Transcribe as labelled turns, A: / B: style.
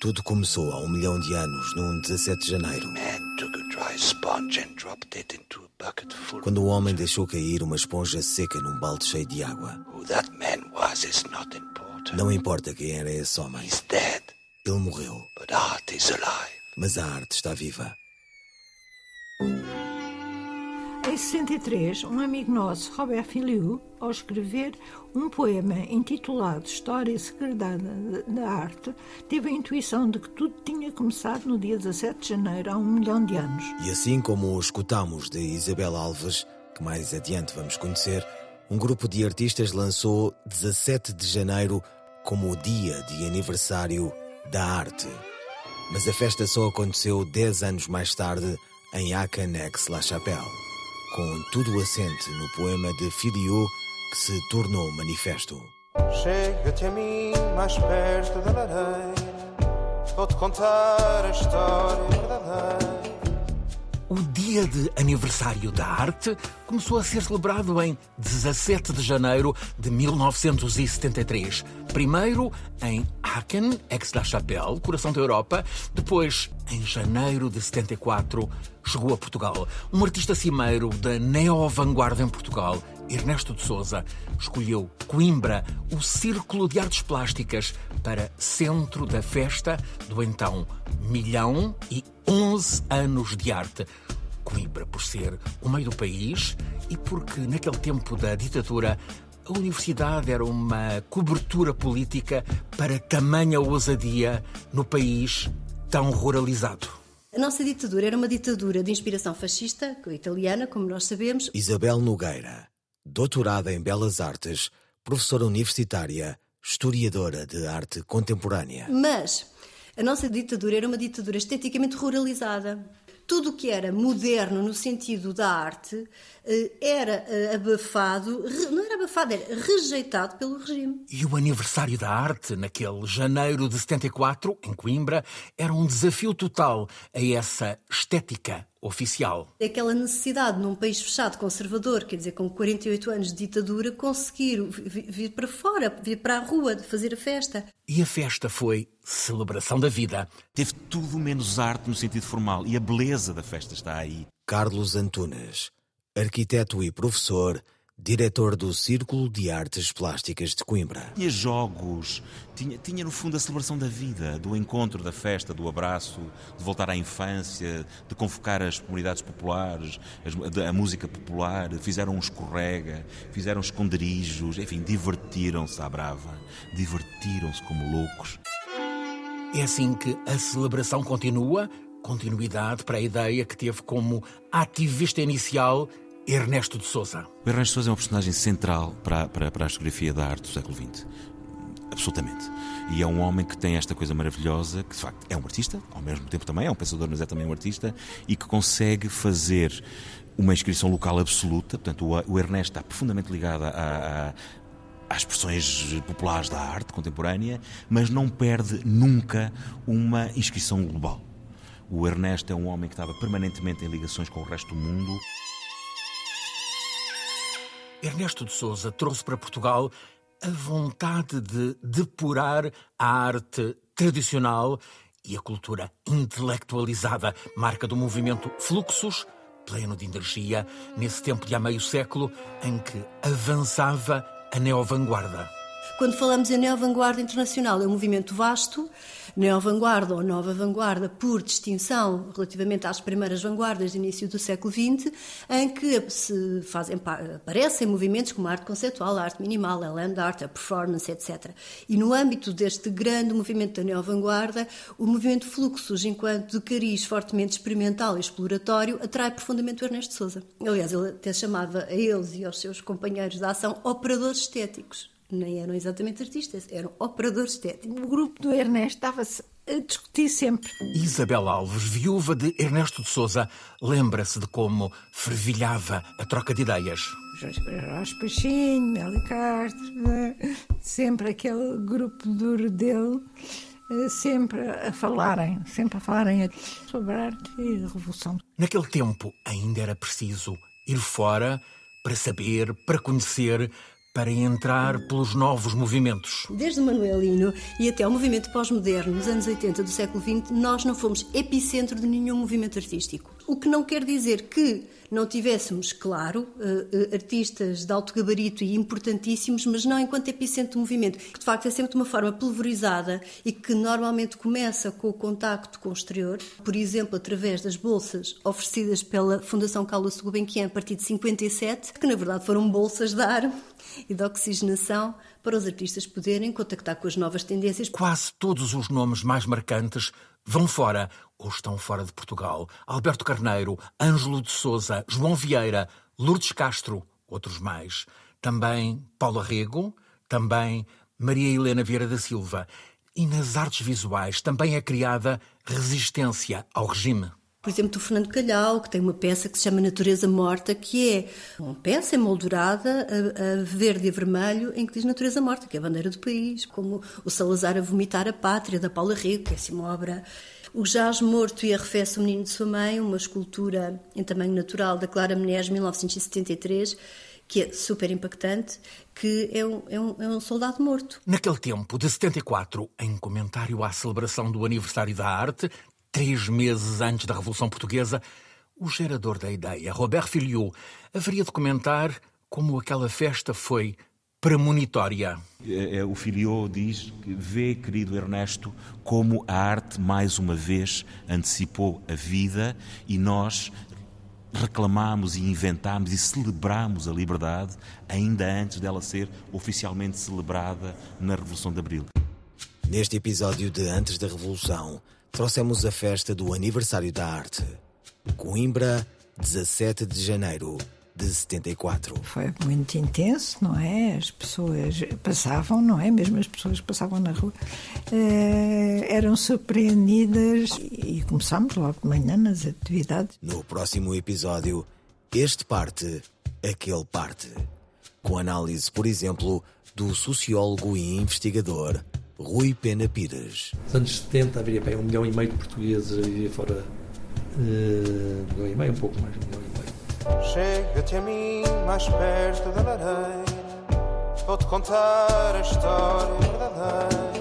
A: Tudo começou há um milhão de anos, num 17 de janeiro,
B: Man took a dry sponge and dropped it into a bucket full.
A: quando o homem deixou cair uma esponja seca num balde cheio de água.
B: Who that man was is not important.
A: Não importa quem era esse homem, ele morreu, mas a arte está viva.
C: Em 63, um amigo nosso, Robert Filiu, ao escrever um poema intitulado História Segredada da Arte, teve a intuição de que tudo tinha começado no dia 17 de janeiro, há um milhão de anos.
A: E assim como o escutamos de Isabel Alves, que mais adiante vamos conhecer, um grupo de artistas lançou 17 de janeiro como o dia de aniversário da arte. Mas a festa só aconteceu 10 anos mais tarde em Aachen Aix-la-Chapelle, com tudo assente no poema de Filiu que se tornou manifesto.
D: Chega-te a mim mais perto da lareira. Vou-te contar a história verdadeira.
E: Dia de aniversário da arte começou a ser celebrado em 17 de janeiro de 1973. Primeiro em Aachen, Aix-la-Chapelle, coração da Europa. Depois, em janeiro de 74, chegou a Portugal. Um artista cimeiro da neo-vanguarda em Portugal, Ernesto de Souza, escolheu Coimbra, o Círculo de Artes Plásticas, para centro da festa do então milhão e 11 anos de arte. Coimbra por ser o meio do país e porque naquele tempo da ditadura a universidade era uma cobertura política para tamanha ousadia no país tão ruralizado.
F: A nossa ditadura era uma ditadura de inspiração fascista, italiana, como nós sabemos.
A: Isabel Nogueira, doutorada em Belas Artes, professora universitária, historiadora de arte contemporânea.
F: Mas a nossa ditadura era uma ditadura esteticamente ruralizada. Tudo o que era moderno no sentido da arte eh, era eh, abafado, não era abafado, era rejeitado pelo regime.
E: E o aniversário da arte, naquele janeiro de 74, em Coimbra, era um desafio total a essa estética oficial.
F: Aquela necessidade num país fechado, conservador, quer dizer, com 48 anos de ditadura, conseguir vi- vir para fora, vir para a rua, fazer a festa.
E: E a festa foi celebração da vida.
G: Teve tudo menos arte no sentido formal e a beleza da festa está aí.
A: Carlos Antunes, arquiteto e professor, diretor do Círculo de Artes Plásticas de Coimbra.
G: Tinha jogos, tinha, tinha no fundo a celebração da vida, do encontro, da festa, do abraço, de voltar à infância, de convocar as comunidades populares, as- a música popular, fizeram um escorrega, fizeram esconderijos, enfim, divertiram-se à brava, divertiram-se como loucos.
E: É assim que a celebração continua, continuidade para a ideia que teve como ativista inicial Ernesto de Souza.
G: O Ernesto Sousa é uma personagem central para, para, para a historiografia da arte do século XX. Absolutamente. E é um homem que tem esta coisa maravilhosa, que de facto é um artista, ao mesmo tempo também é um pensador, mas é também um artista, e que consegue fazer uma inscrição local absoluta. Portanto, o, o Ernesto está profundamente ligado às expressões populares da arte contemporânea, mas não perde nunca uma inscrição global. O Ernesto é um homem que estava permanentemente em ligações com o resto do mundo.
E: Ernesto de Souza trouxe para Portugal a vontade de depurar a arte tradicional e a cultura intelectualizada, marca do movimento Fluxos, pleno de energia, nesse tempo de há meio século em que avançava a neovanguarda.
F: Quando falamos em neo-vanguarda internacional, é um movimento vasto, neo-vanguarda ou nova vanguarda, por distinção relativamente às primeiras vanguardas do início do século XX, em que se fazem, aparecem movimentos como a arte conceitual, a arte minimal, a land art, a performance, etc. E no âmbito deste grande movimento da neo-vanguarda, o movimento Fluxos, enquanto de cariz fortemente experimental e exploratório, atrai profundamente o Ernesto Souza. Aliás, ele até chamava a eles e aos seus companheiros de ação operadores estéticos nem eram exatamente artistas, eram operadores estéticos.
C: O grupo do Ernesto estava-se a discutir sempre.
E: Isabel Alves, viúva de Ernesto de Souza, lembra-se de como fervilhava a troca de ideias.
C: Jorge Pachinho, Meli Castro, né? sempre aquele grupo duro dele, eh, sempre a falarem, sempre a falarem sobre a arte e a revolução.
E: Naquele tempo ainda era preciso ir fora para saber, para conhecer, para entrar pelos novos movimentos.
F: Desde o Manuelino e até o movimento pós-moderno, nos anos 80 do século XX, nós não fomos epicentro de nenhum movimento artístico. O que não quer dizer que não tivéssemos, claro, eh, eh, artistas de alto gabarito e importantíssimos, mas não enquanto epicentro do movimento, que de facto é sempre de uma forma pulverizada e que normalmente começa com o contacto com o exterior, por exemplo, através das bolsas oferecidas pela Fundação Carlos Gulbenkian a partir de 57, que na verdade foram bolsas de ar e de oxigenação para os artistas poderem contactar com as novas tendências.
E: Quase todos os nomes mais marcantes vão fora ou estão fora de Portugal. Alberto Carneiro, Ângelo de Souza, João Vieira, Lourdes Castro, outros mais. Também Paula Rego, também Maria Helena Vieira da Silva. E nas artes visuais também é criada resistência ao regime.
F: Por exemplo, do Fernando Calhau, que tem uma peça que se chama Natureza Morta, que é uma peça emoldurada a, a verde e vermelho, em que diz Natureza Morta, que é a bandeira do país, como o Salazar a vomitar a pátria, da Paula Rego, que é assim uma obra o Jazz Morto e Arrefece o Menino de Sua Mãe, uma escultura em tamanho natural da Clara Menezes, 1973, que é super impactante, que é um, é, um, é um soldado morto.
E: Naquele tempo, de 74, em comentário à celebração do aniversário da arte, três meses antes da Revolução Portuguesa, o gerador da ideia, Robert Filliot, haveria de comentar como aquela festa foi premonitória.
G: É, é, o Filho diz que vê, querido Ernesto, como a arte mais uma vez antecipou a vida e nós reclamamos e inventámos e celebramos a liberdade ainda antes dela ser oficialmente celebrada na Revolução de Abril.
A: Neste episódio de Antes da Revolução, trouxemos a festa do aniversário da arte. Coimbra, 17 de janeiro de 74.
C: Foi muito intenso, não é? As pessoas passavam, não é? Mesmo as pessoas que passavam na rua eh, eram surpreendidas e começámos logo de manhã nas atividades.
A: No próximo episódio, este parte, aquele parte. Com análise, por exemplo, do sociólogo e investigador Rui Pena Pires.
H: Nos anos 70 haveria bem, um milhão e meio de portugueses a viver fora. Uh, um milhão e meio, um pouco mais, um milhão e meio
D: Chega-te a mim mais perto da lareira, vou-te contar a história verdadeira.